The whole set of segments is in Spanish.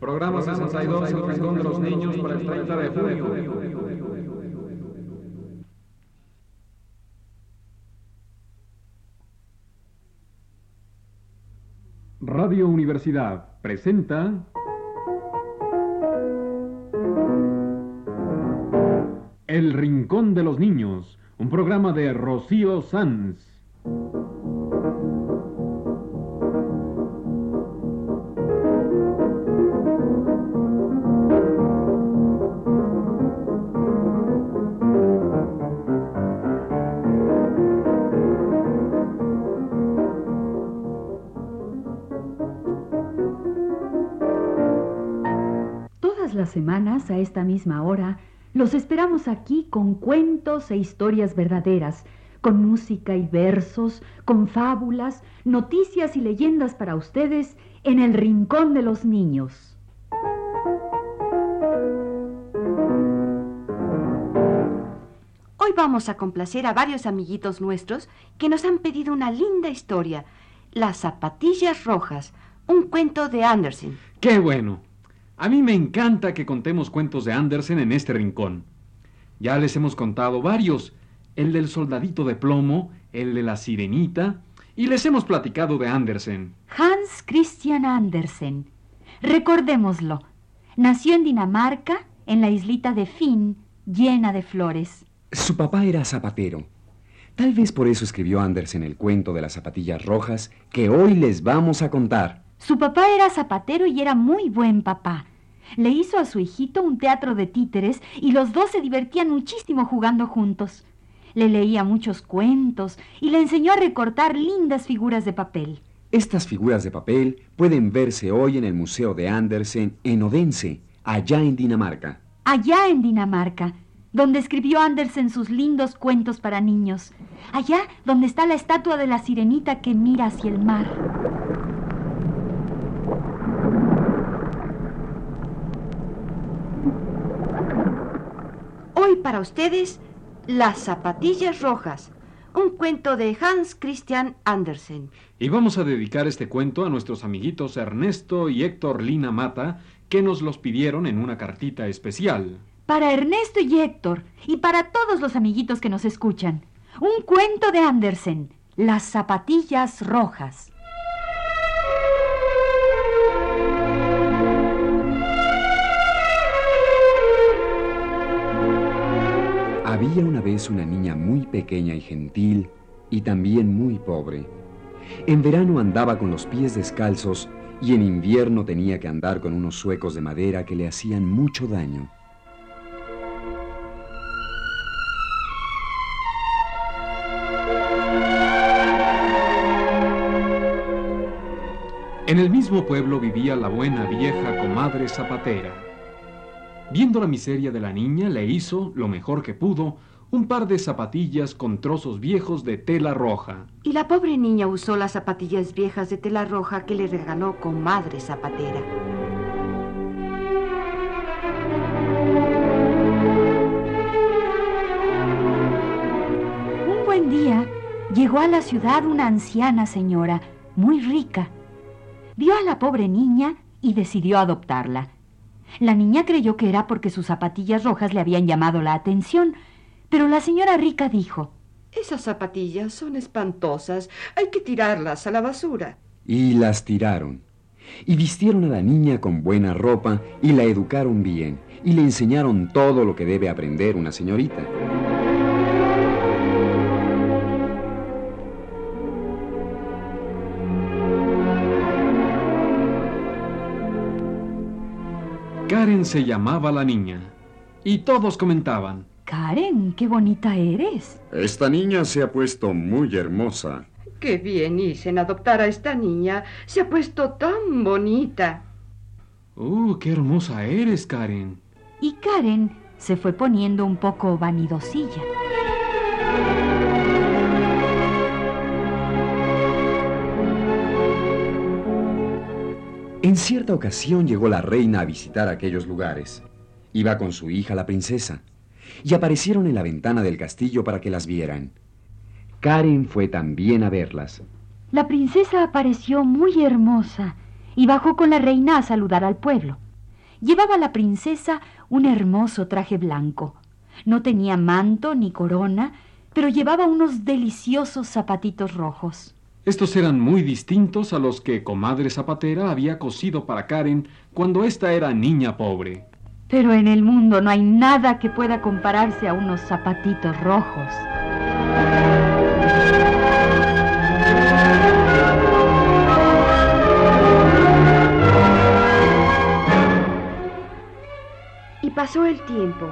Programa 62, el Rincón de los Niños para el 30 de junio. Radio Universidad presenta El Rincón de los Niños, un programa de Rocío Sanz. Todas las semanas, a esta misma hora, los esperamos aquí con cuentos e historias verdaderas, con música y versos, con fábulas, noticias y leyendas para ustedes en el Rincón de los Niños. Hoy vamos a complacer a varios amiguitos nuestros que nos han pedido una linda historia, Las zapatillas rojas, un cuento de Andersen. ¡Qué bueno! A mí me encanta que contemos cuentos de Andersen en este rincón. Ya les hemos contado varios, el del soldadito de plomo, el de la sirenita, y les hemos platicado de Andersen. Hans Christian Andersen. Recordémoslo. Nació en Dinamarca, en la islita de Finn, llena de flores. Su papá era zapatero. Tal vez por eso escribió Andersen el cuento de las zapatillas rojas que hoy les vamos a contar. Su papá era zapatero y era muy buen papá. Le hizo a su hijito un teatro de títeres y los dos se divertían muchísimo jugando juntos. Le leía muchos cuentos y le enseñó a recortar lindas figuras de papel. Estas figuras de papel pueden verse hoy en el Museo de Andersen en Odense, allá en Dinamarca. Allá en Dinamarca, donde escribió Andersen sus lindos cuentos para niños. Allá donde está la estatua de la sirenita que mira hacia el mar. Hoy para ustedes, Las zapatillas rojas, un cuento de Hans Christian Andersen. Y vamos a dedicar este cuento a nuestros amiguitos Ernesto y Héctor Lina Mata, que nos los pidieron en una cartita especial. Para Ernesto y Héctor y para todos los amiguitos que nos escuchan. Un cuento de Andersen, Las zapatillas rojas. Había una vez una niña muy pequeña y gentil y también muy pobre. En verano andaba con los pies descalzos y en invierno tenía que andar con unos suecos de madera que le hacían mucho daño. En el mismo pueblo vivía la buena vieja comadre zapatera. Viendo la miseria de la niña, le hizo, lo mejor que pudo, un par de zapatillas con trozos viejos de tela roja. Y la pobre niña usó las zapatillas viejas de tela roja que le regaló comadre zapatera. Un buen día llegó a la ciudad una anciana señora, muy rica. Vio a la pobre niña y decidió adoptarla. La niña creyó que era porque sus zapatillas rojas le habían llamado la atención, pero la señora rica dijo, Esas zapatillas son espantosas. Hay que tirarlas a la basura. Y las tiraron. Y vistieron a la niña con buena ropa y la educaron bien y le enseñaron todo lo que debe aprender una señorita. Karen se llamaba la niña. Y todos comentaban. Karen, qué bonita eres. Esta niña se ha puesto muy hermosa. Qué bien hice en adoptar a esta niña. Se ha puesto tan bonita. ¡Uh, qué hermosa eres, Karen! Y Karen se fue poniendo un poco vanidosilla. En cierta ocasión llegó la reina a visitar aquellos lugares. Iba con su hija la princesa, y aparecieron en la ventana del castillo para que las vieran. Karen fue también a verlas. La princesa apareció muy hermosa y bajó con la reina a saludar al pueblo. llevaba la princesa un hermoso traje blanco. No tenía manto ni corona, pero llevaba unos deliciosos zapatitos rojos. Estos eran muy distintos a los que comadre zapatera había cosido para Karen cuando ésta era niña pobre. Pero en el mundo no hay nada que pueda compararse a unos zapatitos rojos. Y pasó el tiempo,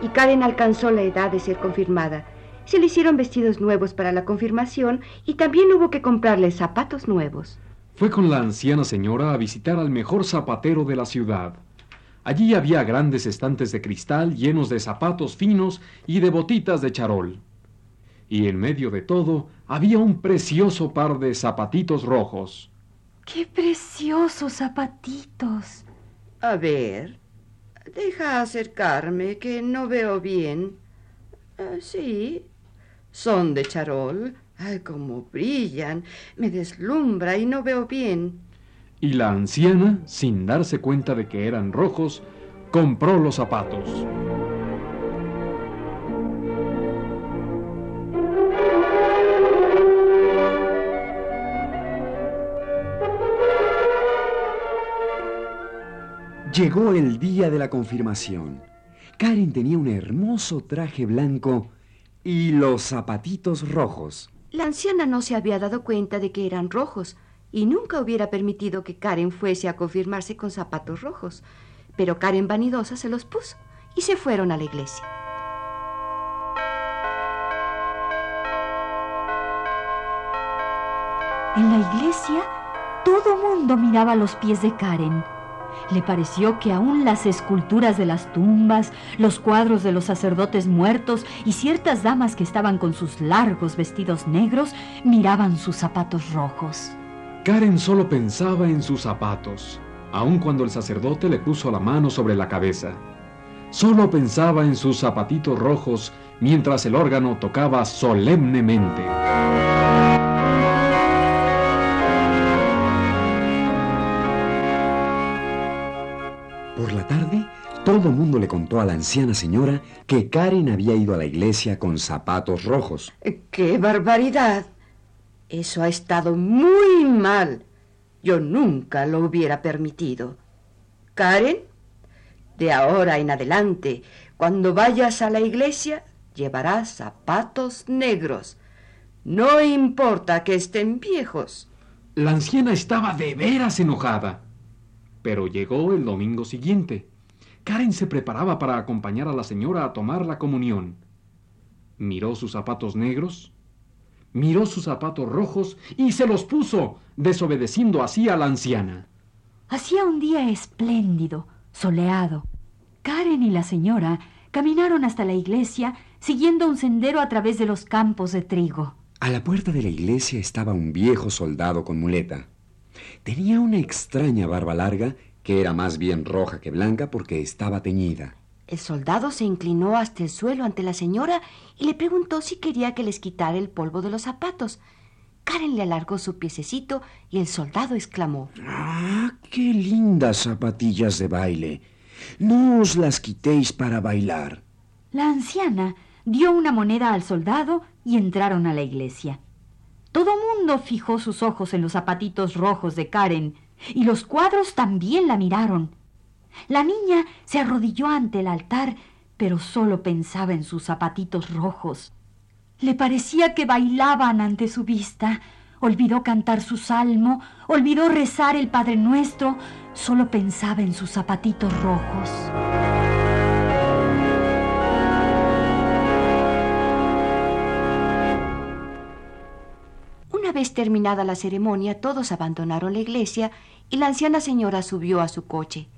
y Karen alcanzó la edad de ser confirmada. Se le hicieron vestidos nuevos para la confirmación y también hubo que comprarle zapatos nuevos. Fue con la anciana señora a visitar al mejor zapatero de la ciudad. Allí había grandes estantes de cristal llenos de zapatos finos y de botitas de charol. Y en medio de todo había un precioso par de zapatitos rojos. ¡Qué preciosos zapatitos! A ver, deja acercarme, que no veo bien. Ah, sí, son de charol. Ay, cómo brillan. Me deslumbra y no veo bien. Y la anciana, sin darse cuenta de que eran rojos, compró los zapatos. Llegó el día de la confirmación. Karen tenía un hermoso traje blanco y los zapatitos rojos. La anciana no se había dado cuenta de que eran rojos y nunca hubiera permitido que Karen fuese a confirmarse con zapatos rojos. Pero Karen vanidosa se los puso y se fueron a la iglesia. En la iglesia, todo mundo miraba los pies de Karen. Le pareció que aún las esculturas de las tumbas, los cuadros de los sacerdotes muertos y ciertas damas que estaban con sus largos vestidos negros miraban sus zapatos rojos. Karen solo pensaba en sus zapatos, aun cuando el sacerdote le puso la mano sobre la cabeza. Solo pensaba en sus zapatitos rojos mientras el órgano tocaba solemnemente. Por la tarde, todo el mundo le contó a la anciana señora que Karen había ido a la iglesia con zapatos rojos. ¡Qué barbaridad! Eso ha estado muy mal. Yo nunca lo hubiera permitido. Karen, de ahora en adelante, cuando vayas a la iglesia, llevarás zapatos negros. No importa que estén viejos. La anciana estaba de veras enojada. Pero llegó el domingo siguiente. Karen se preparaba para acompañar a la señora a tomar la comunión. Miró sus zapatos negros, miró sus zapatos rojos y se los puso, desobedeciendo así a la anciana. Hacía un día espléndido, soleado. Karen y la señora caminaron hasta la iglesia siguiendo un sendero a través de los campos de trigo. A la puerta de la iglesia estaba un viejo soldado con muleta. Tenía una extraña barba larga que era más bien roja que blanca porque estaba teñida. El soldado se inclinó hasta el suelo ante la señora y le preguntó si quería que les quitara el polvo de los zapatos. Karen le alargó su piececito y el soldado exclamó. ¡Ah, qué lindas zapatillas de baile! No os las quitéis para bailar. La anciana dio una moneda al soldado y entraron a la iglesia. Todo mundo fijó sus ojos en los zapatitos rojos de Karen y los cuadros también la miraron. La niña se arrodilló ante el altar, pero solo pensaba en sus zapatitos rojos. Le parecía que bailaban ante su vista. Olvidó cantar su salmo, olvidó rezar el Padre Nuestro, solo pensaba en sus zapatitos rojos. Una vez terminada la ceremonia, todos abandonaron la iglesia y la anciana señora subió a su coche.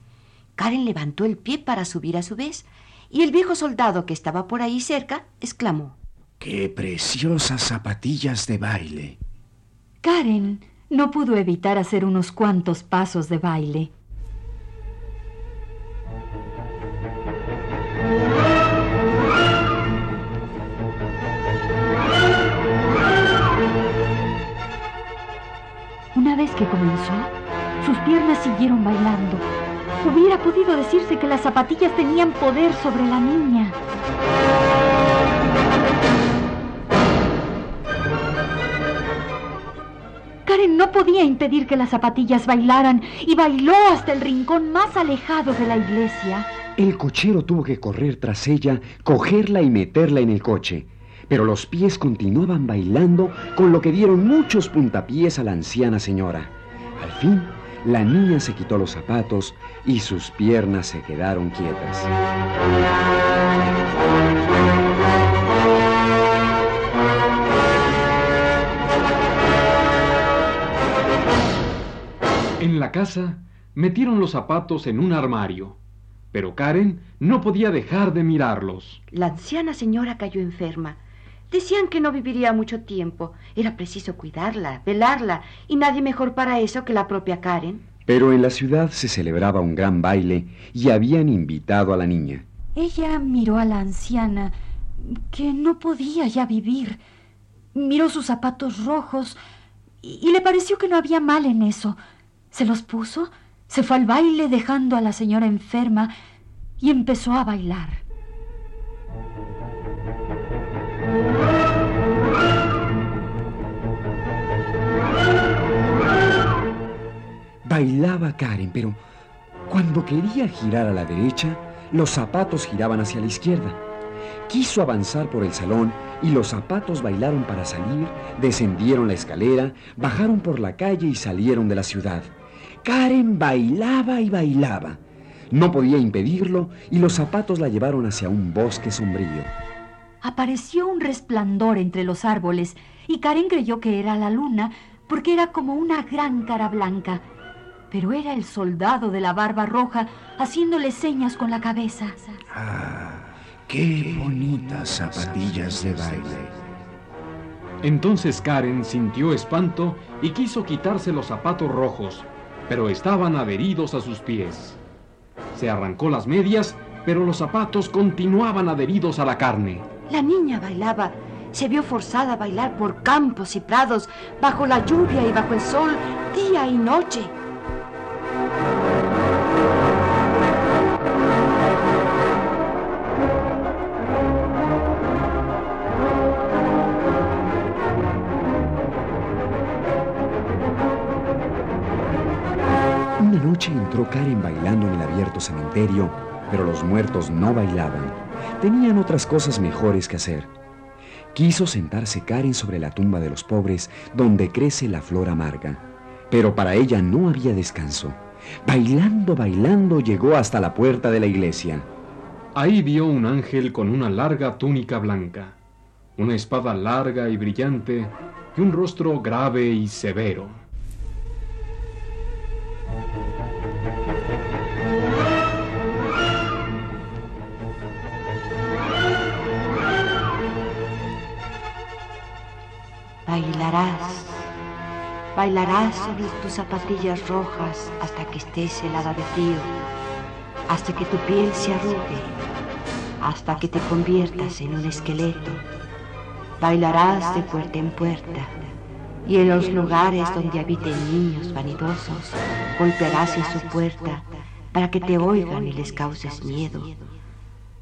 Karen levantó el pie para subir a su vez, y el viejo soldado que estaba por ahí cerca exclamó. ¡Qué preciosas zapatillas de baile! Karen no pudo evitar hacer unos cuantos pasos de baile. Que comenzó, sus piernas siguieron bailando. Hubiera podido decirse que las zapatillas tenían poder sobre la niña. Karen no podía impedir que las zapatillas bailaran y bailó hasta el rincón más alejado de la iglesia. El cochero tuvo que correr tras ella, cogerla y meterla en el coche. Pero los pies continuaban bailando, con lo que dieron muchos puntapiés a la anciana señora. Al fin, la niña se quitó los zapatos y sus piernas se quedaron quietas. En la casa metieron los zapatos en un armario, pero Karen no podía dejar de mirarlos. La anciana señora cayó enferma. Decían que no viviría mucho tiempo. Era preciso cuidarla, velarla, y nadie mejor para eso que la propia Karen. Pero en la ciudad se celebraba un gran baile y habían invitado a la niña. Ella miró a la anciana, que no podía ya vivir. Miró sus zapatos rojos y, y le pareció que no había mal en eso. Se los puso, se fue al baile dejando a la señora enferma y empezó a bailar. Bailaba Karen, pero cuando quería girar a la derecha, los zapatos giraban hacia la izquierda. Quiso avanzar por el salón y los zapatos bailaron para salir, descendieron la escalera, bajaron por la calle y salieron de la ciudad. Karen bailaba y bailaba. No podía impedirlo y los zapatos la llevaron hacia un bosque sombrío. Apareció un resplandor entre los árboles y Karen creyó que era la luna porque era como una gran cara blanca. Pero era el soldado de la barba roja haciéndole señas con la cabeza. Ah, qué bonitas zapatillas de baile. Entonces Karen sintió espanto y quiso quitarse los zapatos rojos, pero estaban adheridos a sus pies. Se arrancó las medias, pero los zapatos continuaban adheridos a la carne. La niña bailaba. Se vio forzada a bailar por campos y prados, bajo la lluvia y bajo el sol, día y noche. Una noche entró Karen bailando en el abierto cementerio, pero los muertos no bailaban. Tenían otras cosas mejores que hacer. Quiso sentarse Karen sobre la tumba de los pobres, donde crece la flor amarga. Pero para ella no había descanso. Bailando, bailando, llegó hasta la puerta de la iglesia. Ahí vio un ángel con una larga túnica blanca, una espada larga y brillante y un rostro grave y severo. Bailarás, bailarás sobre tus zapatillas rojas hasta que estés helada de frío, hasta que tu piel se arrugue, hasta que te conviertas en un esqueleto. Bailarás de puerta en puerta y en los lugares donde habiten niños vanidosos, golpearás en su puerta para que te oigan y les causes miedo.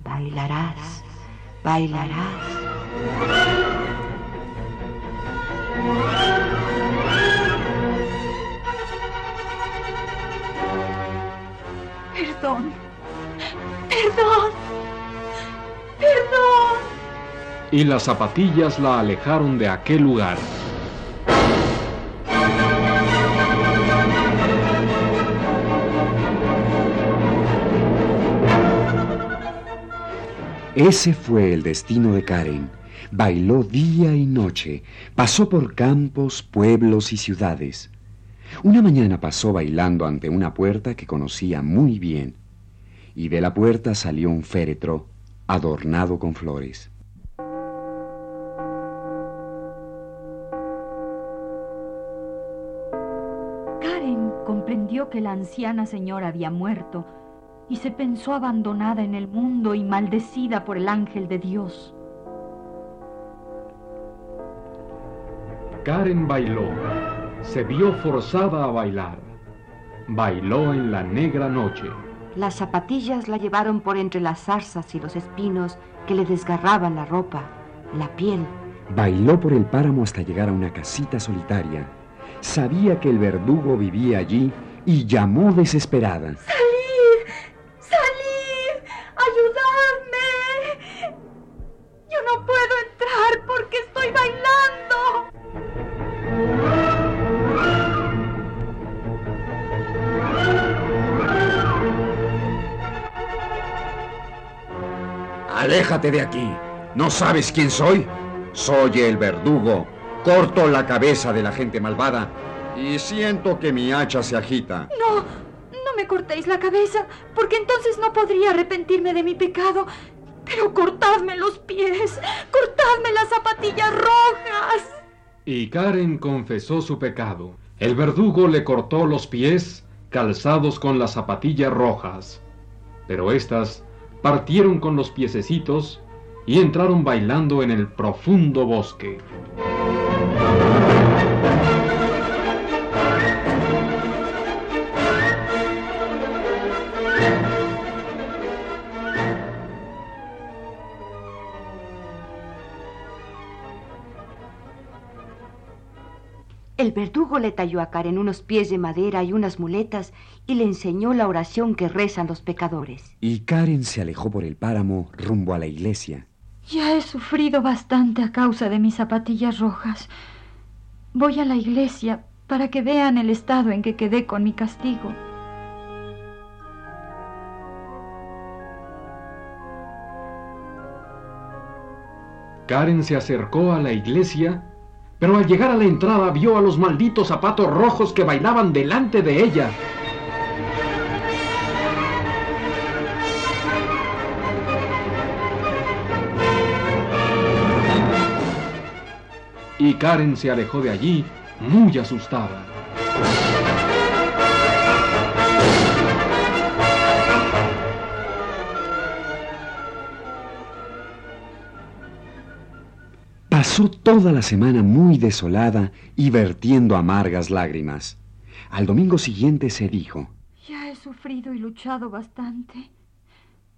Bailarás, bailarás. Perdón. Perdón. Perdón. Y las zapatillas la alejaron de aquel lugar. Ese fue el destino de Karen. Bailó día y noche, pasó por campos, pueblos y ciudades. Una mañana pasó bailando ante una puerta que conocía muy bien, y de la puerta salió un féretro adornado con flores. Karen comprendió que la anciana señora había muerto y se pensó abandonada en el mundo y maldecida por el ángel de Dios. Karen bailó, se vio forzada a bailar. Bailó en la negra noche. Las zapatillas la llevaron por entre las zarzas y los espinos que le desgarraban la ropa, la piel. Bailó por el páramo hasta llegar a una casita solitaria. Sabía que el verdugo vivía allí y llamó desesperada. Aléjate de aquí. ¿No sabes quién soy? Soy el verdugo. Corto la cabeza de la gente malvada y siento que mi hacha se agita. No, no me cortéis la cabeza, porque entonces no podría arrepentirme de mi pecado. Pero cortadme los pies, cortadme las zapatillas rojas. Y Karen confesó su pecado. El verdugo le cortó los pies calzados con las zapatillas rojas. Pero éstas partieron con los piececitos y entraron bailando en el profundo bosque. El verdugo le talló a Karen unos pies de madera y unas muletas y le enseñó la oración que rezan los pecadores. Y Karen se alejó por el páramo rumbo a la iglesia. Ya he sufrido bastante a causa de mis zapatillas rojas. Voy a la iglesia para que vean el estado en que quedé con mi castigo. Karen se acercó a la iglesia, pero al llegar a la entrada vio a los malditos zapatos rojos que bailaban delante de ella. Y Karen se alejó de allí muy asustada. Pasó toda la semana muy desolada y vertiendo amargas lágrimas. Al domingo siguiente se dijo, Ya he sufrido y luchado bastante.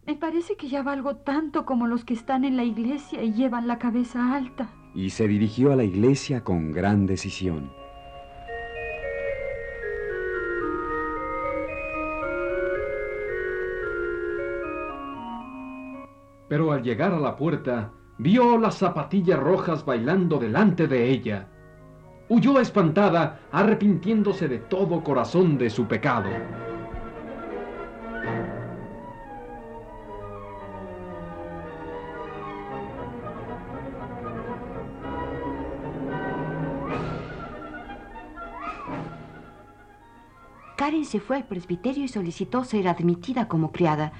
Me parece que ya valgo tanto como los que están en la iglesia y llevan la cabeza alta. y se dirigió a la iglesia con gran decisión. Pero al llegar a la puerta, vio las zapatillas rojas bailando delante de ella. Huyó espantada, arrepintiéndose de todo corazón de su pecado. Karen se fue al presbiterio y solicitó ser admitida como criada.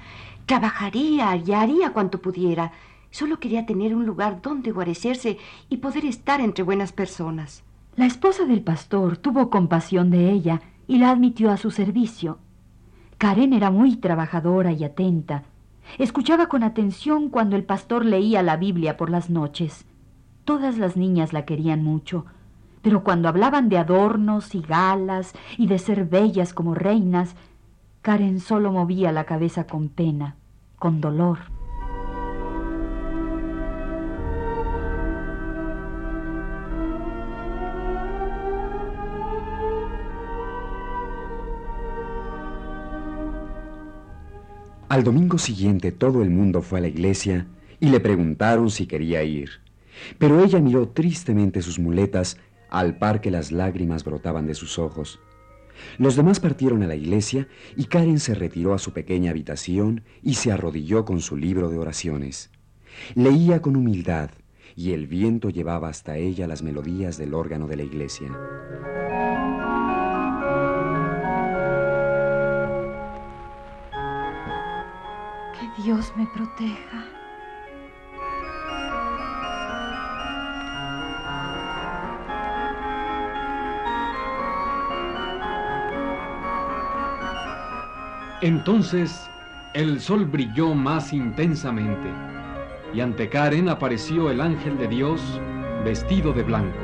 Trabajaría y haría cuanto pudiera. Solo quería tener un lugar donde guarecerse y poder estar entre buenas personas. La esposa del pastor tuvo compasión de ella y la admitió a su servicio. Karen era muy trabajadora y atenta. Escuchaba con atención cuando el pastor leía la Biblia por las noches. Todas las niñas la querían mucho, pero cuando hablaban de adornos y galas y de ser bellas como reinas, Karen solo movía la cabeza con pena, con dolor. Al domingo siguiente todo el mundo fue a la iglesia y le preguntaron si quería ir. Pero ella miró tristemente sus muletas al par que las lágrimas brotaban de sus ojos. Los demás partieron a la iglesia y Karen se retiró a su pequeña habitación y se arrodilló con su libro de oraciones. Leía con humildad y el viento llevaba hasta ella las melodías del órgano de la iglesia. Dios me proteja. Entonces el sol brilló más intensamente y ante Karen apareció el ángel de Dios vestido de blanco,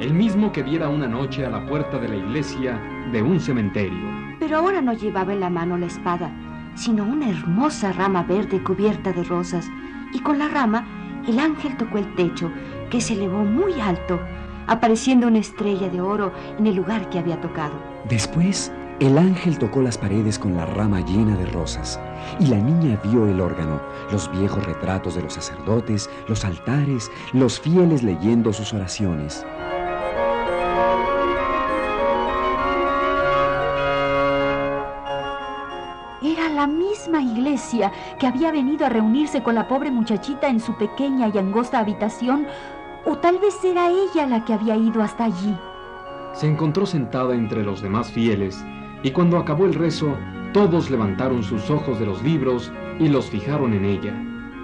el mismo que diera una noche a la puerta de la iglesia de un cementerio. Pero ahora no llevaba en la mano la espada, sino una hermosa rama verde cubierta de rosas, y con la rama el ángel tocó el techo, que se elevó muy alto, apareciendo una estrella de oro en el lugar que había tocado. Después, el ángel tocó las paredes con la rama llena de rosas, y la niña vio el órgano, los viejos retratos de los sacerdotes, los altares, los fieles leyendo sus oraciones. Misma iglesia que había venido a reunirse con la pobre muchachita en su pequeña y angosta habitación, o tal vez era ella la que había ido hasta allí. Se encontró sentada entre los demás fieles, y cuando acabó el rezo, todos levantaron sus ojos de los libros y los fijaron en ella,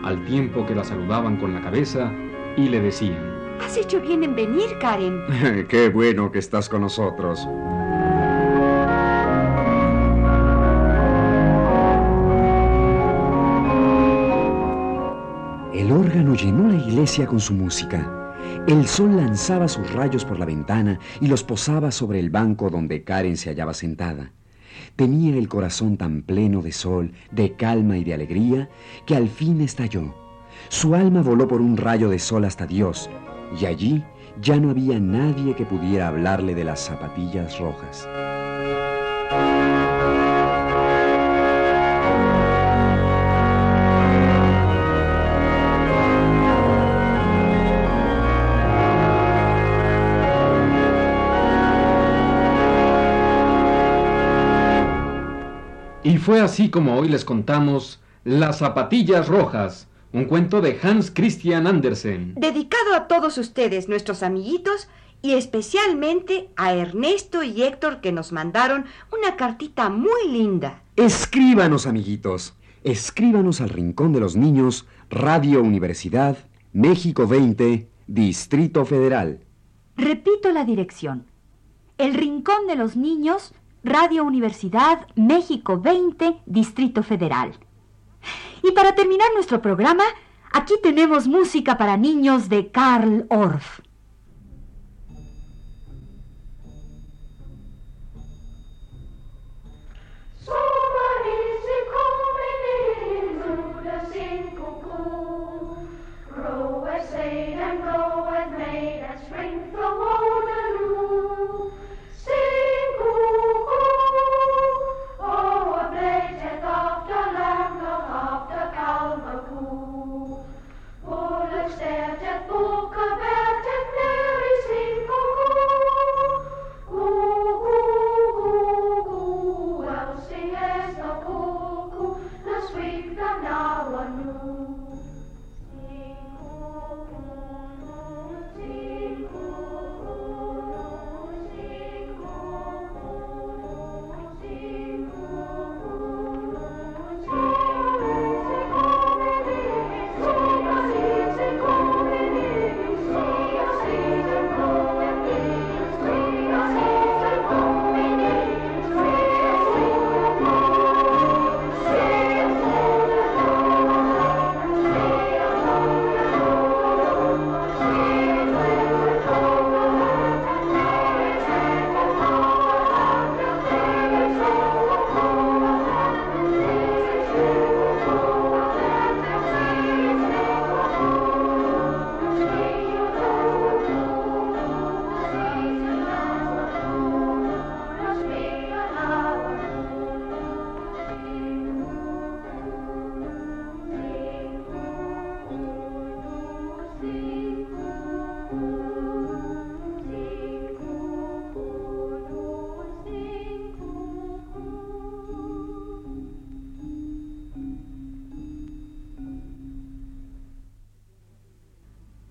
al tiempo que la saludaban con la cabeza y le decían, Has hecho bien en venir, Karen. Qué bueno que estás con nosotros. Llenó la iglesia con su música. El sol lanzaba sus rayos por la ventana y los posaba sobre el banco donde Karen se hallaba sentada. Tenía el corazón tan pleno de sol, de calma y de alegría, que al fin estalló. Su alma voló por un rayo de sol hasta Dios, y allí ya no había nadie que pudiera hablarle de las zapatillas rojas. Fue así como hoy les contamos Las zapatillas rojas, un cuento de Hans Christian Andersen. Dedicado a todos ustedes, nuestros amiguitos, y especialmente a Ernesto y Héctor que nos mandaron una cartita muy linda. Escríbanos, amiguitos. Escríbanos al Rincón de los Niños, Radio Universidad, México 20, Distrito Federal. Repito la dirección. El Rincón de los Niños, Radio Universidad, México 20, Distrito Federal. Y para terminar nuestro programa, aquí tenemos música para niños de Karl Orff.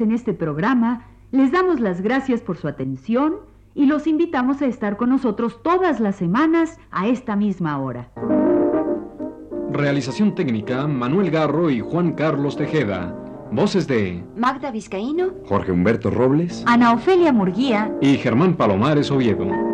En este programa Les damos las gracias por su atención y los invitamos a estar con nosotros todas las semanas a esta misma hora. Realización técnica, Manuel Garro y Juan Carlos Tejeda. Voces de Magda Vizcaíno. Jorge Humberto Robles. Ana Ofelia Murguía. y Germán Palomares Oviedo.